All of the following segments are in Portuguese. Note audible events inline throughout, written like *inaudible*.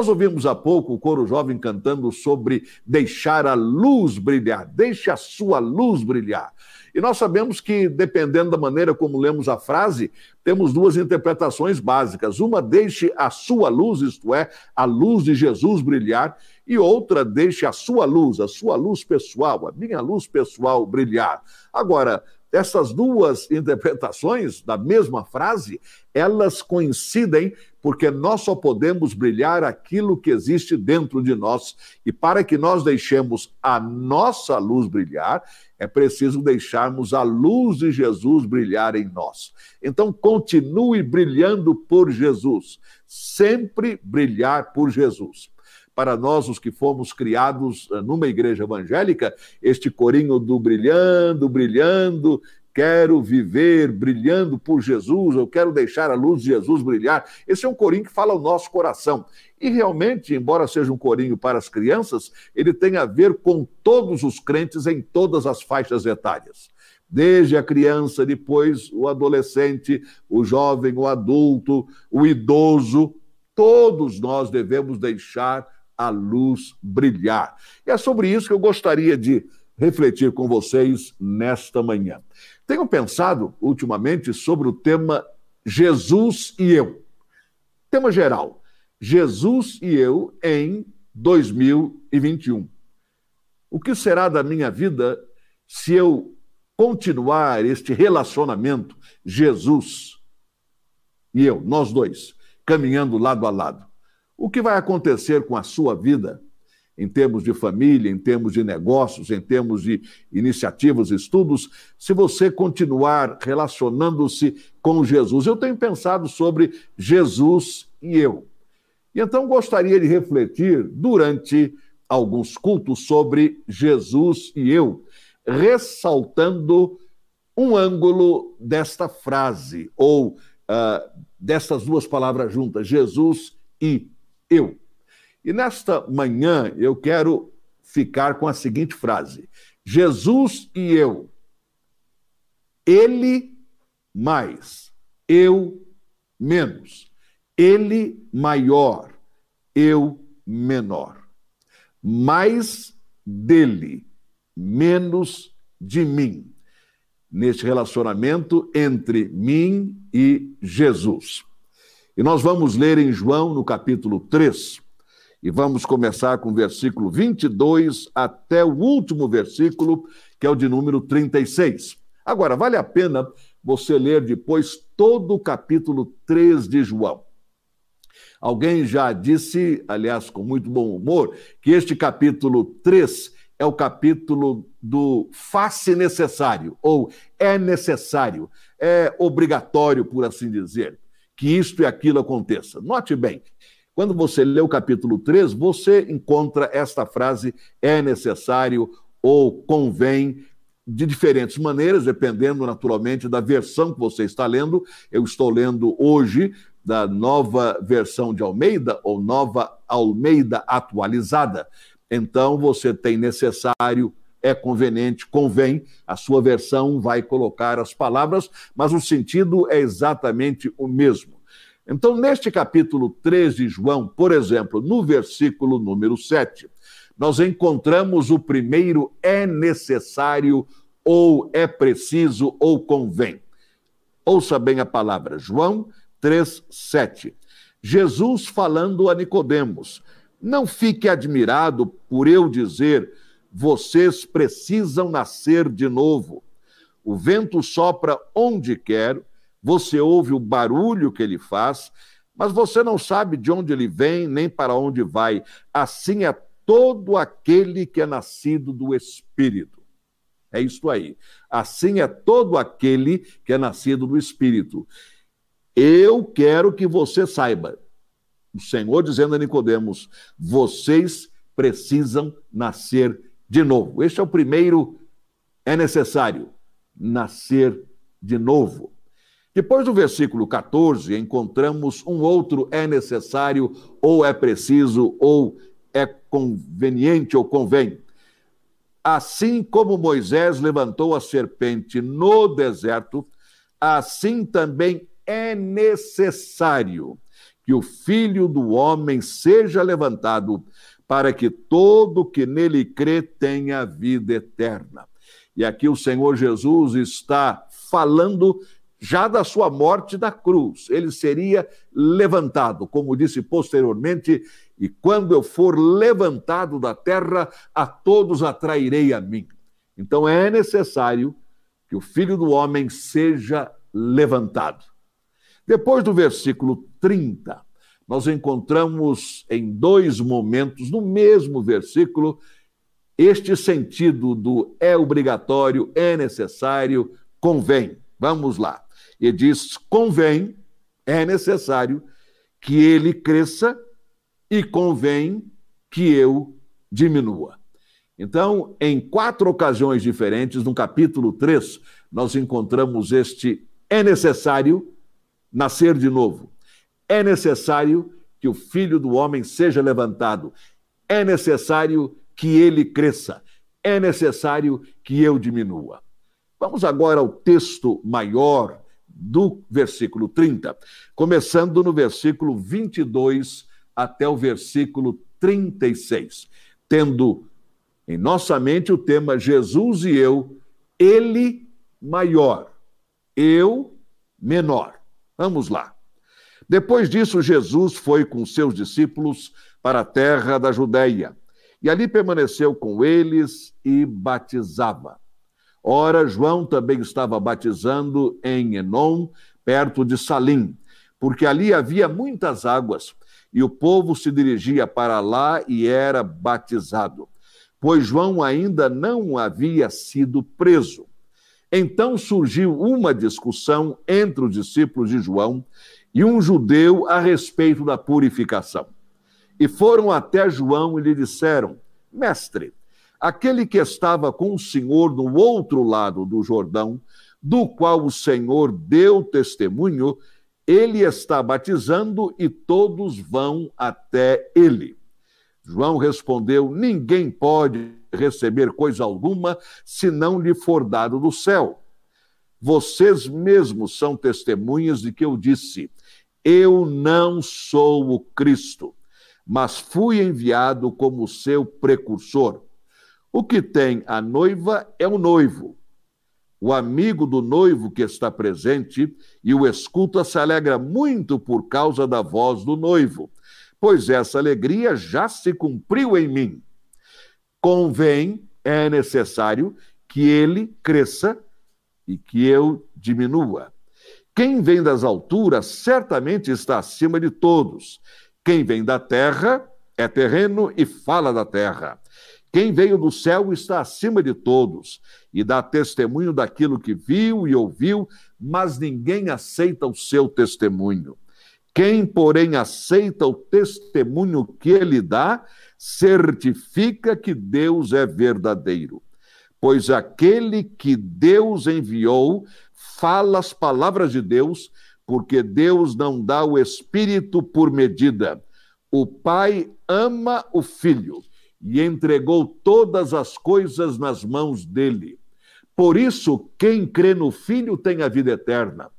Nós ouvimos há pouco o coro jovem cantando sobre deixar a luz brilhar, deixe a sua luz brilhar. E nós sabemos que, dependendo da maneira como lemos a frase, temos duas interpretações básicas. Uma, deixe a sua luz, isto é, a luz de Jesus brilhar, e outra, deixe a sua luz, a sua luz pessoal, a minha luz pessoal brilhar. Agora, essas duas *laughs* interpretações da mesma frase, elas coincidem porque nós só podemos brilhar aquilo que existe dentro de nós. E para que nós deixemos a nossa luz brilhar, é preciso deixarmos a luz de Jesus brilhar em nós. Então, continue brilhando por Jesus, sempre brilhar por Jesus para nós, os que fomos criados eh, numa igreja evangélica, este corinho do brilhando, brilhando, quero viver brilhando por Jesus, eu quero deixar a luz de Jesus brilhar. Esse é um corinho que fala ao nosso coração. E realmente, embora seja um corinho para as crianças, ele tem a ver com todos os crentes em todas as faixas etárias. Desde a criança, depois o adolescente, o jovem, o adulto, o idoso, todos nós devemos deixar a luz brilhar. E é sobre isso que eu gostaria de refletir com vocês nesta manhã. Tenho pensado ultimamente sobre o tema Jesus e eu. Tema geral: Jesus e eu em 2021. O que será da minha vida se eu continuar este relacionamento Jesus e eu, nós dois, caminhando lado a lado? O que vai acontecer com a sua vida, em termos de família, em termos de negócios, em termos de iniciativas, estudos, se você continuar relacionando-se com Jesus? Eu tenho pensado sobre Jesus e eu. E então gostaria de refletir durante alguns cultos sobre Jesus e eu, ressaltando um ângulo desta frase, ou uh, dessas duas palavras juntas, Jesus e eu. E nesta manhã eu quero ficar com a seguinte frase: Jesus e eu. Ele mais, eu menos. Ele maior, eu menor. Mais dele, menos de mim. Neste relacionamento entre mim e Jesus. E nós vamos ler em João, no capítulo 3, e vamos começar com o versículo 22 até o último versículo, que é o de número 36. Agora, vale a pena você ler depois todo o capítulo 3 de João. Alguém já disse, aliás, com muito bom humor, que este capítulo 3 é o capítulo do face necessário, ou é necessário, é obrigatório, por assim dizer que isto e aquilo aconteça. Note bem, quando você lê o capítulo 3, você encontra esta frase: é necessário ou convém, de diferentes maneiras, dependendo naturalmente da versão que você está lendo. Eu estou lendo hoje da nova versão de Almeida, ou nova Almeida atualizada. Então, você tem necessário, é conveniente, convém, a sua versão vai colocar as palavras, mas o sentido é exatamente o mesmo. Então, neste capítulo 3 de João, por exemplo, no versículo número 7, nós encontramos o primeiro é necessário, ou é preciso, ou convém. Ouça bem a palavra, João 3, 7. Jesus falando a Nicodemos: Não fique admirado por eu dizer vocês precisam nascer de novo. O vento sopra onde quer, você ouve o barulho que ele faz, mas você não sabe de onde ele vem nem para onde vai. Assim é todo aquele que é nascido do Espírito. É isto aí. Assim é todo aquele que é nascido do Espírito. Eu quero que você saiba. O Senhor dizendo a Nicodemos: vocês precisam nascer de novo. Este é o primeiro, é necessário nascer de novo. Depois do versículo 14, encontramos um outro é necessário, ou é preciso, ou é conveniente, ou convém. Assim como Moisés levantou a serpente no deserto, assim também é necessário que o filho do homem seja levantado, para que todo que nele crê tenha vida eterna. E aqui o Senhor Jesus está falando já da sua morte da cruz. Ele seria levantado, como disse posteriormente, e quando eu for levantado da terra, a todos atrairei a mim. Então é necessário que o filho do homem seja levantado. Depois do versículo 30, nós encontramos em dois momentos, no mesmo versículo, este sentido do é obrigatório, é necessário, convém. Vamos lá. E diz: convém, é necessário que ele cresça e convém que eu diminua. Então, em quatro ocasiões diferentes, no capítulo 3, nós encontramos este é necessário nascer de novo. É necessário que o filho do homem seja levantado. É necessário que ele cresça. É necessário que eu diminua. Vamos agora ao texto maior do versículo 30, começando no versículo 22 até o versículo 36, tendo em nossa mente o tema Jesus e eu, ele maior, eu menor. Vamos lá. Depois disso, Jesus foi com seus discípulos para a terra da Judéia e ali permaneceu com eles e batizava. Ora, João também estava batizando em Enom, perto de Salim, porque ali havia muitas águas, e o povo se dirigia para lá e era batizado, pois João ainda não havia sido preso. Então surgiu uma discussão entre os discípulos de João e um judeu a respeito da purificação. E foram até João e lhe disseram: Mestre, aquele que estava com o Senhor no outro lado do Jordão, do qual o Senhor deu testemunho, ele está batizando e todos vão até ele. João respondeu: Ninguém pode receber coisa alguma se não lhe for dado do céu. Vocês mesmos são testemunhas de que eu disse: Eu não sou o Cristo, mas fui enviado como seu precursor. O que tem a noiva é o noivo. O amigo do noivo que está presente e o escuta se alegra muito por causa da voz do noivo, pois essa alegria já se cumpriu em mim. Convém, é necessário que ele cresça e que eu diminua. Quem vem das alturas certamente está acima de todos. Quem vem da terra é terreno e fala da terra. Quem veio do céu está acima de todos e dá testemunho daquilo que viu e ouviu, mas ninguém aceita o seu testemunho. Quem, porém, aceita o testemunho que ele dá, certifica que Deus é verdadeiro. Pois aquele que Deus enviou fala as palavras de Deus, porque Deus não dá o Espírito por medida. O Pai ama o Filho e entregou todas as coisas nas mãos dele. Por isso, quem crê no Filho tem a vida eterna.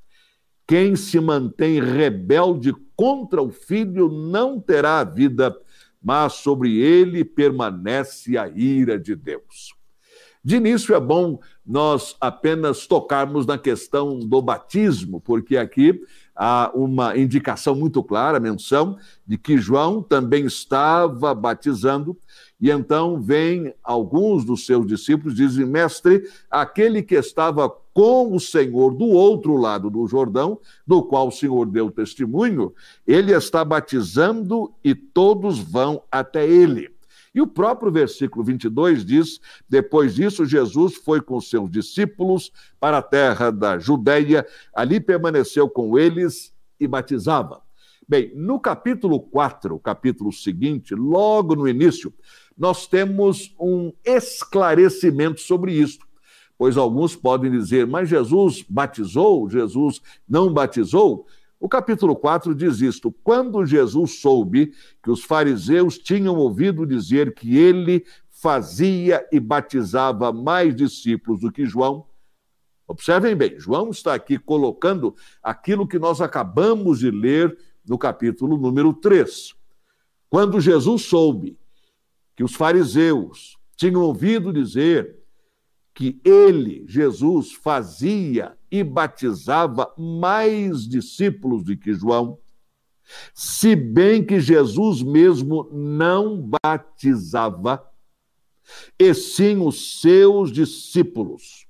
Quem se mantém rebelde contra o Filho não terá a vida, mas sobre ele permanece a ira de Deus. De início é bom nós apenas tocarmos na questão do batismo, porque aqui há uma indicação muito clara, menção, de que João também estava batizando e então vem alguns dos seus discípulos dizem: Mestre, aquele que estava com o Senhor do outro lado do Jordão, do qual o Senhor deu testemunho, ele está batizando e todos vão até ele. E o próprio versículo 22 diz: Depois disso, Jesus foi com seus discípulos para a terra da Judéia, ali permaneceu com eles e batizava. Bem, no capítulo 4, capítulo seguinte, logo no início, nós temos um esclarecimento sobre isto. Pois alguns podem dizer, mas Jesus batizou, Jesus não batizou? O capítulo 4 diz isto: quando Jesus soube que os fariseus tinham ouvido dizer que ele fazia e batizava mais discípulos do que João, observem bem, João está aqui colocando aquilo que nós acabamos de ler no capítulo número 3. Quando Jesus soube que os fariseus tinham ouvido dizer que ele, Jesus, fazia e batizava mais discípulos do que João, se bem que Jesus mesmo não batizava, e sim os seus discípulos.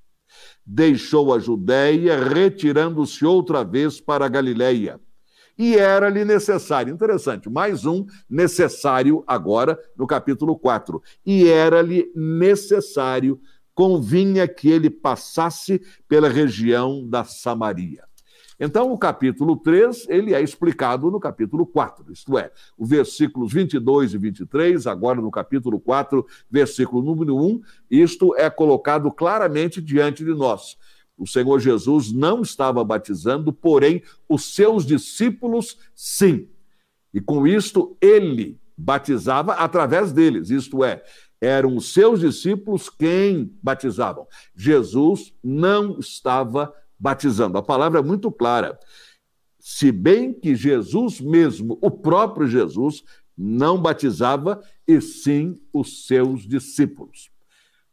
Deixou a Judéia, retirando-se outra vez para a Galiléia. E era-lhe necessário, interessante, mais um necessário agora no capítulo 4. E era-lhe necessário, convinha que ele passasse pela região da Samaria. Então, o capítulo 3, ele é explicado no capítulo 4, isto é, os versículos 22 e 23, agora no capítulo 4, versículo número 1, isto é colocado claramente diante de nós. O Senhor Jesus não estava batizando, porém, os seus discípulos sim. E com isto, ele batizava através deles, isto é, eram os seus discípulos quem batizavam. Jesus não estava batizando. A palavra é muito clara. Se bem que Jesus mesmo, o próprio Jesus, não batizava, e sim os seus discípulos.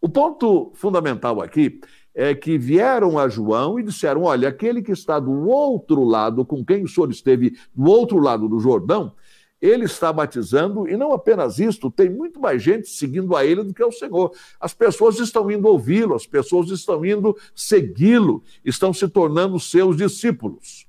O ponto fundamental aqui é que vieram a João e disseram: Olha, aquele que está do outro lado, com quem o senhor esteve do outro lado do Jordão, ele está batizando, e não apenas isto, tem muito mais gente seguindo a ele do que ao Senhor. As pessoas estão indo ouvi-lo, as pessoas estão indo segui-lo, estão se tornando seus discípulos.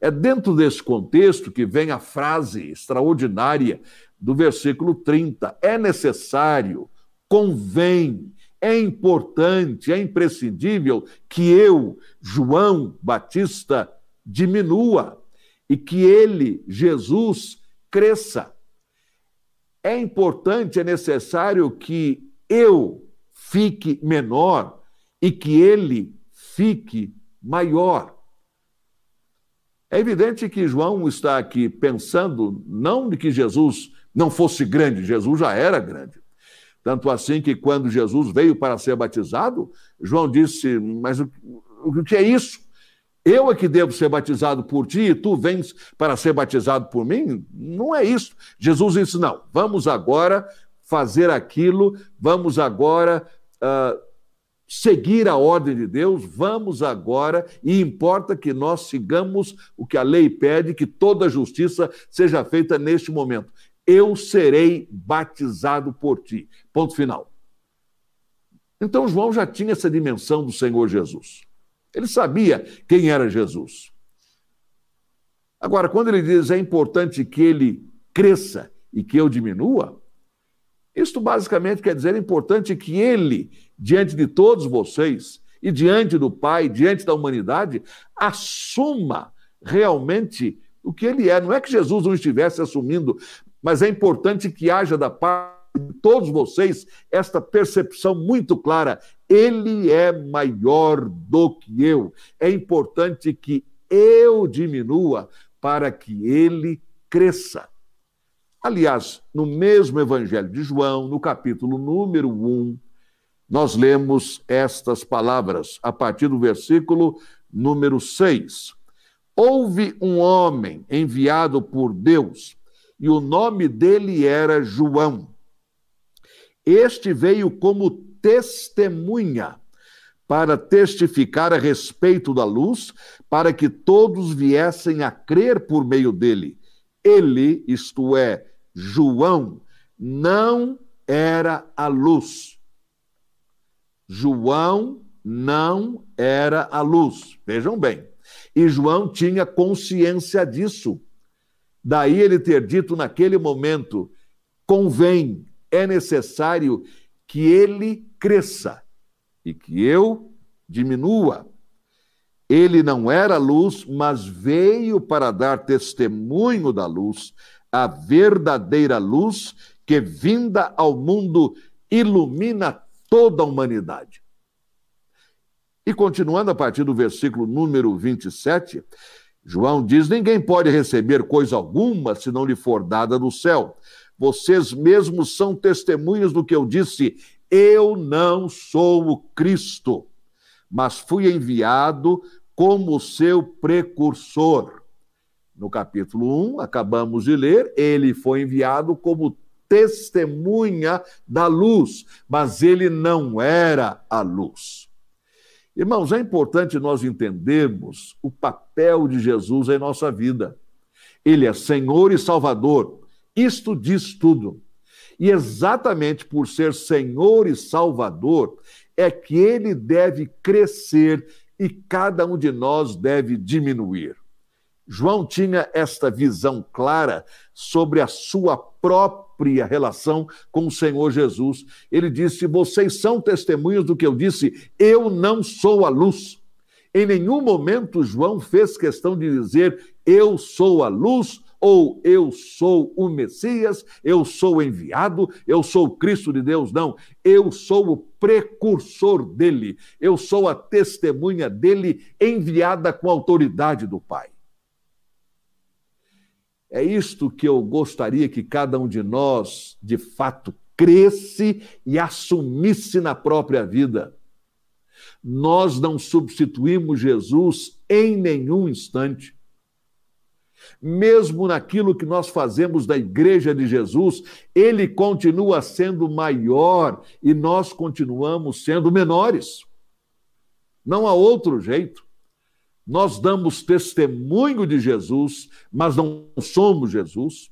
É dentro desse contexto que vem a frase extraordinária do versículo 30. É necessário, convém, é importante, é imprescindível que eu, João Batista, diminua e que ele, Jesus, cresça. É importante, é necessário que eu fique menor e que ele fique maior. É evidente que João está aqui pensando não de que Jesus não fosse grande, Jesus já era grande. Tanto assim que quando Jesus veio para ser batizado, João disse: Mas o, que é isso? Eu é que devo ser batizado por ti e tu vens para ser batizado por mim? Não é isso. Jesus disse: não, vamos agora fazer aquilo, vamos agora uh, seguir a ordem de Deus, vamos agora, e importa que nós sigamos o que a lei pede, que toda justiça seja feita neste momento. Eu serei batizado por ti. Ponto final. Então, João já tinha essa dimensão do Senhor Jesus. Ele sabia quem era Jesus. Agora, quando ele diz é importante que ele cresça e que eu diminua, isto basicamente quer dizer é importante que ele, diante de todos vocês e diante do Pai, diante da humanidade, assuma realmente o que ele é. Não é que Jesus não estivesse assumindo, mas é importante que haja da parte de todos vocês esta percepção muito clara. Ele é maior do que eu. É importante que eu diminua para que ele cresça. Aliás, no mesmo Evangelho de João, no capítulo número 1, nós lemos estas palavras a partir do versículo número 6. Houve um homem enviado por Deus, e o nome dele era João. Este veio como testemunha para testificar a respeito da luz, para que todos viessem a crer por meio dele. Ele, isto é, João, não era a luz. João não era a luz. Vejam bem. E João tinha consciência disso. Daí ele ter dito naquele momento: convém é necessário que ele cresça e que eu diminua. Ele não era luz, mas veio para dar testemunho da luz, a verdadeira luz que, vinda ao mundo, ilumina toda a humanidade. E continuando a partir do versículo número 27, João diz: Ninguém pode receber coisa alguma se não lhe for dada do céu. Vocês mesmos são testemunhas do que eu disse. Eu não sou o Cristo, mas fui enviado como seu precursor. No capítulo 1, acabamos de ler, ele foi enviado como testemunha da luz, mas ele não era a luz. Irmãos, é importante nós entendermos o papel de Jesus em nossa vida. Ele é Senhor e Salvador. Isto diz tudo. E exatamente por ser Senhor e Salvador, é que ele deve crescer e cada um de nós deve diminuir. João tinha esta visão clara sobre a sua própria relação com o Senhor Jesus. Ele disse: Vocês são testemunhas do que eu disse, eu não sou a luz. Em nenhum momento João fez questão de dizer, Eu sou a luz, ou eu sou o Messias, eu sou o enviado, eu sou o Cristo de Deus. Não, eu sou o precursor dele, eu sou a testemunha dele enviada com a autoridade do Pai. É isto que eu gostaria que cada um de nós, de fato, cresce e assumisse na própria vida. Nós não substituímos Jesus em nenhum instante. Mesmo naquilo que nós fazemos da Igreja de Jesus, ele continua sendo maior e nós continuamos sendo menores. Não há outro jeito. Nós damos testemunho de Jesus, mas não somos Jesus.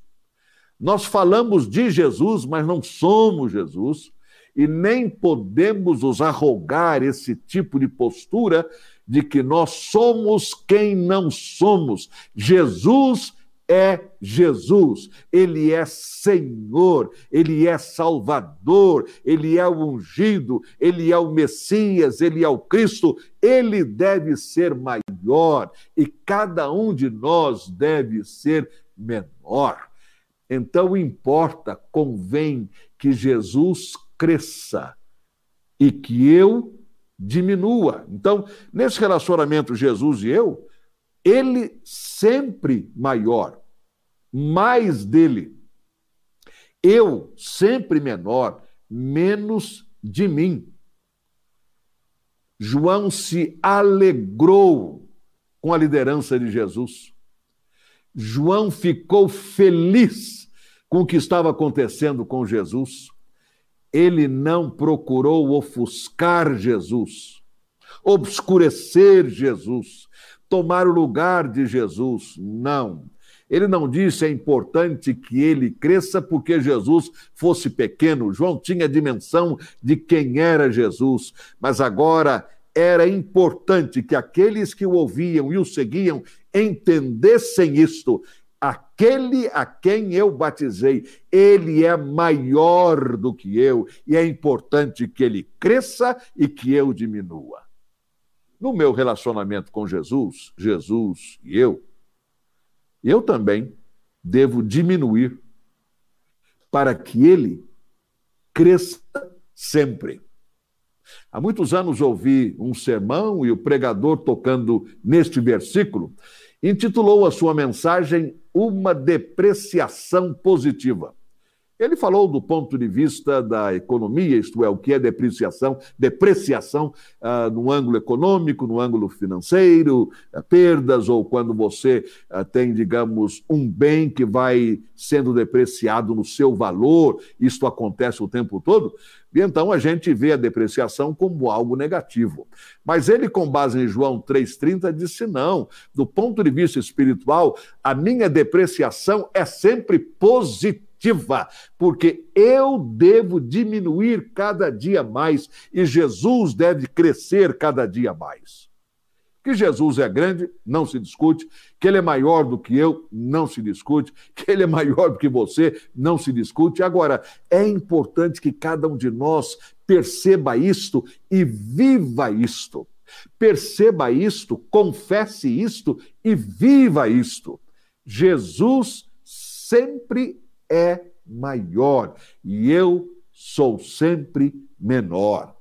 Nós falamos de Jesus, mas não somos Jesus. E nem podemos nos arrogar esse tipo de postura de que nós somos quem não somos. Jesus é Jesus, ele é Senhor, ele é Salvador, ele é o ungido, ele é o Messias, ele é o Cristo, ele deve ser maior e cada um de nós deve ser menor. Então importa, convém que Jesus cresça e que eu diminua. Então, nesse relacionamento Jesus e eu, ele sempre maior, mais dele. Eu sempre menor, menos de mim. João se alegrou com a liderança de Jesus. João ficou feliz com o que estava acontecendo com Jesus ele não procurou ofuscar Jesus, obscurecer Jesus, tomar o lugar de Jesus. Não. Ele não disse é importante que ele cresça porque Jesus fosse pequeno. João tinha a dimensão de quem era Jesus, mas agora era importante que aqueles que o ouviam e o seguiam entendessem isto aquele a quem eu batizei, ele é maior do que eu e é importante que ele cresça e que eu diminua. No meu relacionamento com Jesus, Jesus e eu, eu também devo diminuir para que ele cresça sempre. Há muitos anos ouvi um sermão e o pregador tocando neste versículo intitulou a sua mensagem Uma Depreciação Positiva. Ele falou do ponto de vista da economia, isto é, o que é depreciação, depreciação uh, no ângulo econômico, no ângulo financeiro, uh, perdas, ou quando você uh, tem, digamos, um bem que vai sendo depreciado no seu valor, isto acontece o tempo todo. E então a gente vê a depreciação como algo negativo. Mas ele, com base em João 3,30, disse: não, do ponto de vista espiritual, a minha depreciação é sempre positiva, porque eu devo diminuir cada dia mais e Jesus deve crescer cada dia mais. Que Jesus é grande, não se discute. Que ele é maior do que eu, não se discute. Que ele é maior do que você, não se discute. Agora, é importante que cada um de nós perceba isto e viva isto. Perceba isto, confesse isto e viva isto. Jesus sempre é maior e eu sou sempre menor.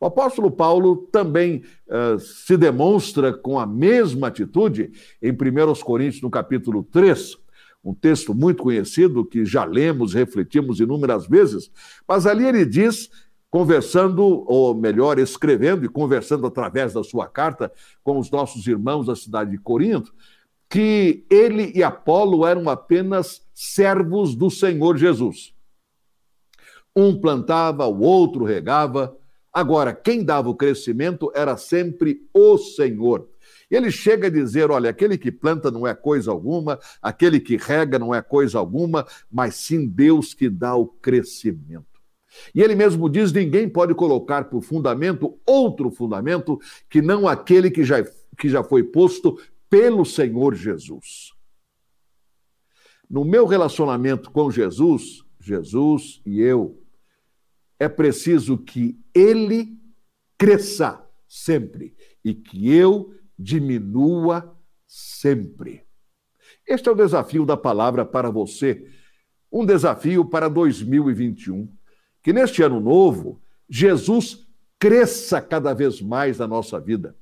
O apóstolo Paulo também uh, se demonstra com a mesma atitude em 1 Coríntios, no capítulo 3, um texto muito conhecido que já lemos, refletimos inúmeras vezes, mas ali ele diz, conversando, ou melhor, escrevendo e conversando através da sua carta com os nossos irmãos da cidade de Corinto, que ele e Apolo eram apenas servos do Senhor Jesus. Um plantava, o outro regava. Agora, quem dava o crescimento era sempre o Senhor. Ele chega a dizer: olha, aquele que planta não é coisa alguma, aquele que rega não é coisa alguma, mas sim Deus que dá o crescimento. E ele mesmo diz: ninguém pode colocar por fundamento outro fundamento que não aquele que já, que já foi posto pelo Senhor Jesus. No meu relacionamento com Jesus, Jesus e eu, é preciso que ele cresça sempre e que eu diminua sempre. Este é o desafio da palavra para você, um desafio para 2021. Que neste ano novo, Jesus cresça cada vez mais na nossa vida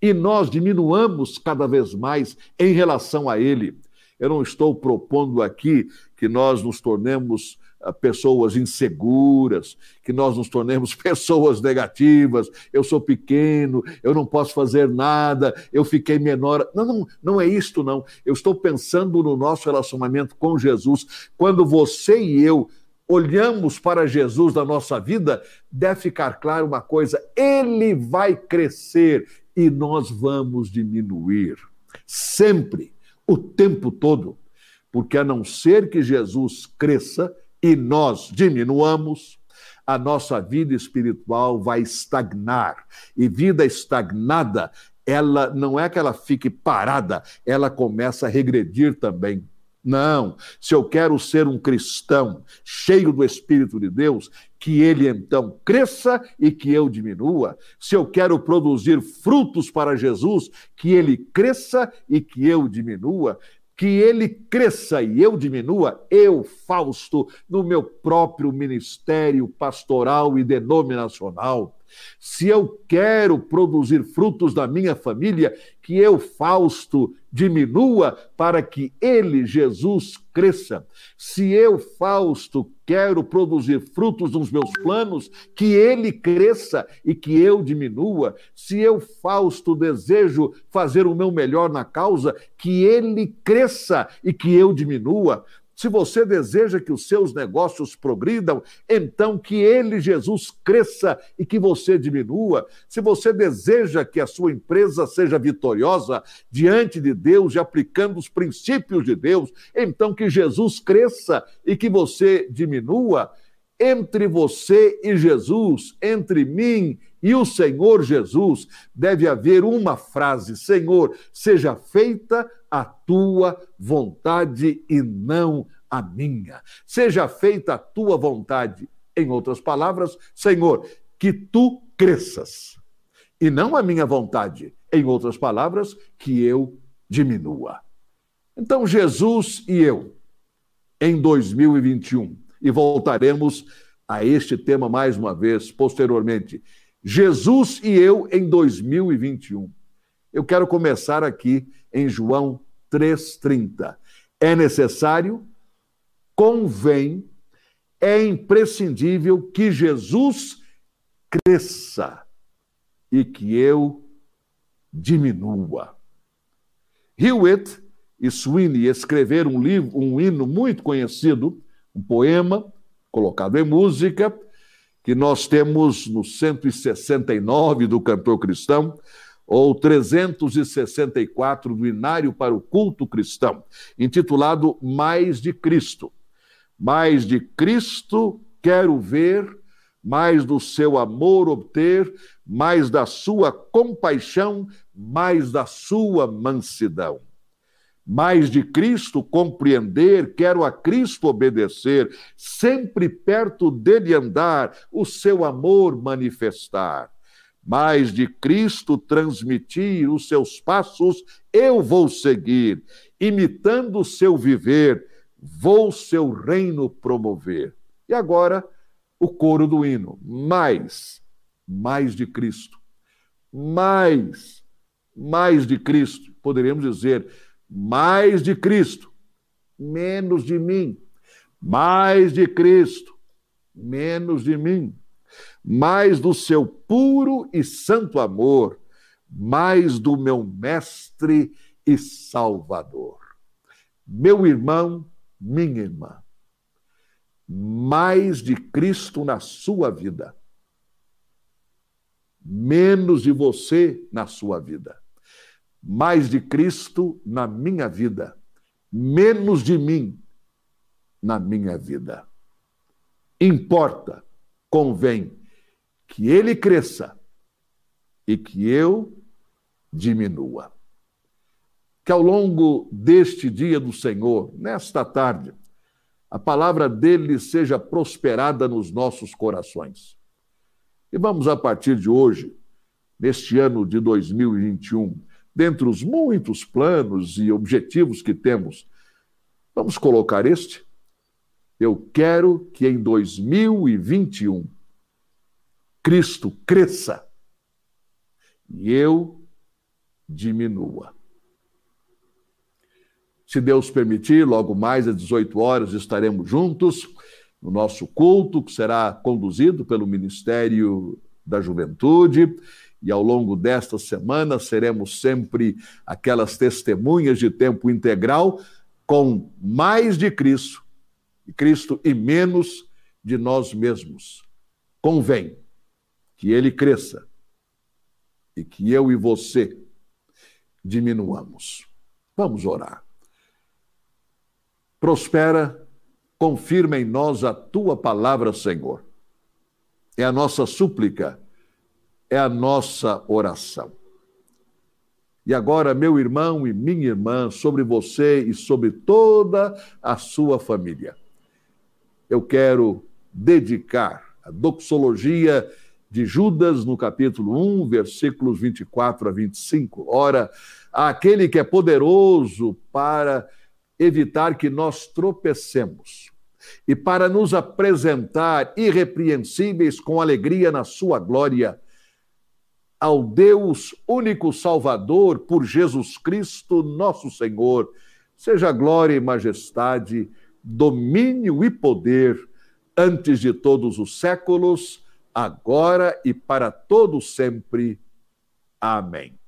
e nós diminuamos cada vez mais em relação a Ele. Eu não estou propondo aqui que nós nos tornemos ah, pessoas inseguras, que nós nos tornemos *laughs* pessoas negativas. Eu sou pequeno, eu não posso fazer nada, eu fiquei menor. Não, não, não é isto, não. Eu estou pensando no nosso relacionamento com Jesus. Quando você e eu olhamos para Jesus na nossa vida, deve ficar claro uma coisa: ele vai crescer e nós vamos diminuir. Sempre, o tempo todo. Porque a não ser que Jesus cresça e nós diminuamos, a nossa vida espiritual vai estagnar. E vida estagnada, ela não é que ela fique parada, ela começa a regredir também. Não. Se eu quero ser um cristão cheio do Espírito de Deus, que ele então cresça e que eu diminua. Se eu quero produzir frutos para Jesus, que ele cresça e que eu diminua que ele cresça e eu diminua, eu, Fausto, no meu próprio ministério pastoral e denominacional. Se eu quero produzir frutos da minha família, que eu, Fausto, diminua para que ele, Jesus, cresça. Se eu, Fausto, quero produzir frutos nos meus planos, que ele cresça e que eu diminua. Se eu, Fausto, desejo fazer o meu melhor na causa, que ele cresça e que eu diminua. Se você deseja que os seus negócios progridam, então que ele, Jesus, cresça e que você diminua. Se você deseja que a sua empresa seja vitoriosa diante de Deus e aplicando os princípios de Deus, então que Jesus cresça e que você diminua. Entre você e Jesus, entre mim e o Senhor Jesus, deve haver uma frase: Senhor, seja feita a tua vontade e não a minha. Seja feita a tua vontade. Em outras palavras, Senhor, que tu cresças e não a minha vontade. Em outras palavras, que eu diminua. Então, Jesus e eu, em 2021, e voltaremos a este tema mais uma vez posteriormente. Jesus e eu em 2021. Eu quero começar aqui em João 3,30. É necessário, convém, é imprescindível que Jesus cresça e que eu diminua. Hewitt e Sweeney escreveram um livro, um hino muito conhecido, um poema colocado em música, que nós temos no 169 do cantor cristão, ou 364 do Inário para o Culto Cristão, intitulado Mais de Cristo. Mais de Cristo quero ver, mais do seu amor obter, mais da sua compaixão, mais da sua mansidão. Mais de Cristo compreender, quero a Cristo obedecer, sempre perto dele andar, o seu amor manifestar mas de Cristo transmitir os seus passos, eu vou seguir, imitando o seu viver, vou seu reino promover. E agora, o coro do hino. Mais, mais de Cristo. Mais, mais de Cristo. Poderíamos dizer, mais de Cristo, menos de mim. Mais de Cristo, menos de mim mais do seu puro e santo amor, mais do meu Mestre e Salvador. Meu irmão, minha irmã, mais de Cristo na sua vida, menos de você na sua vida, mais de Cristo na minha vida, menos de mim na minha vida. Importa, convém que ele cresça e que eu diminua. Que ao longo deste dia do Senhor, nesta tarde, a palavra dele seja prosperada nos nossos corações. E vamos, a partir de hoje, neste ano de 2021, dentre os muitos planos e objetivos que temos, vamos colocar este? Eu quero que em 2021 Cristo cresça e eu diminua. Se Deus permitir, logo mais às 18 horas estaremos juntos no nosso culto, que será conduzido pelo Ministério da Juventude. E ao longo desta semana seremos sempre aquelas testemunhas de tempo integral com mais de Cristo, e Cristo e menos de nós mesmos. Convém que ele cresça e que eu e você diminuamos. Vamos orar. Prospera, confirma em nós a tua palavra, Senhor. É a nossa súplica, é a nossa oração. E agora, meu irmão e minha irmã, sobre você e sobre toda a sua família, eu quero dedicar a doxologia de Judas, no capítulo 1, versículos 24 a 25. Ora, aquele que é poderoso para evitar que nós tropecemos e para nos apresentar irrepreensíveis com alegria na sua glória, ao Deus único Salvador, por Jesus Cristo, nosso Senhor, seja glória e majestade, domínio e poder antes de todos os séculos agora e para todo sempre. Amém.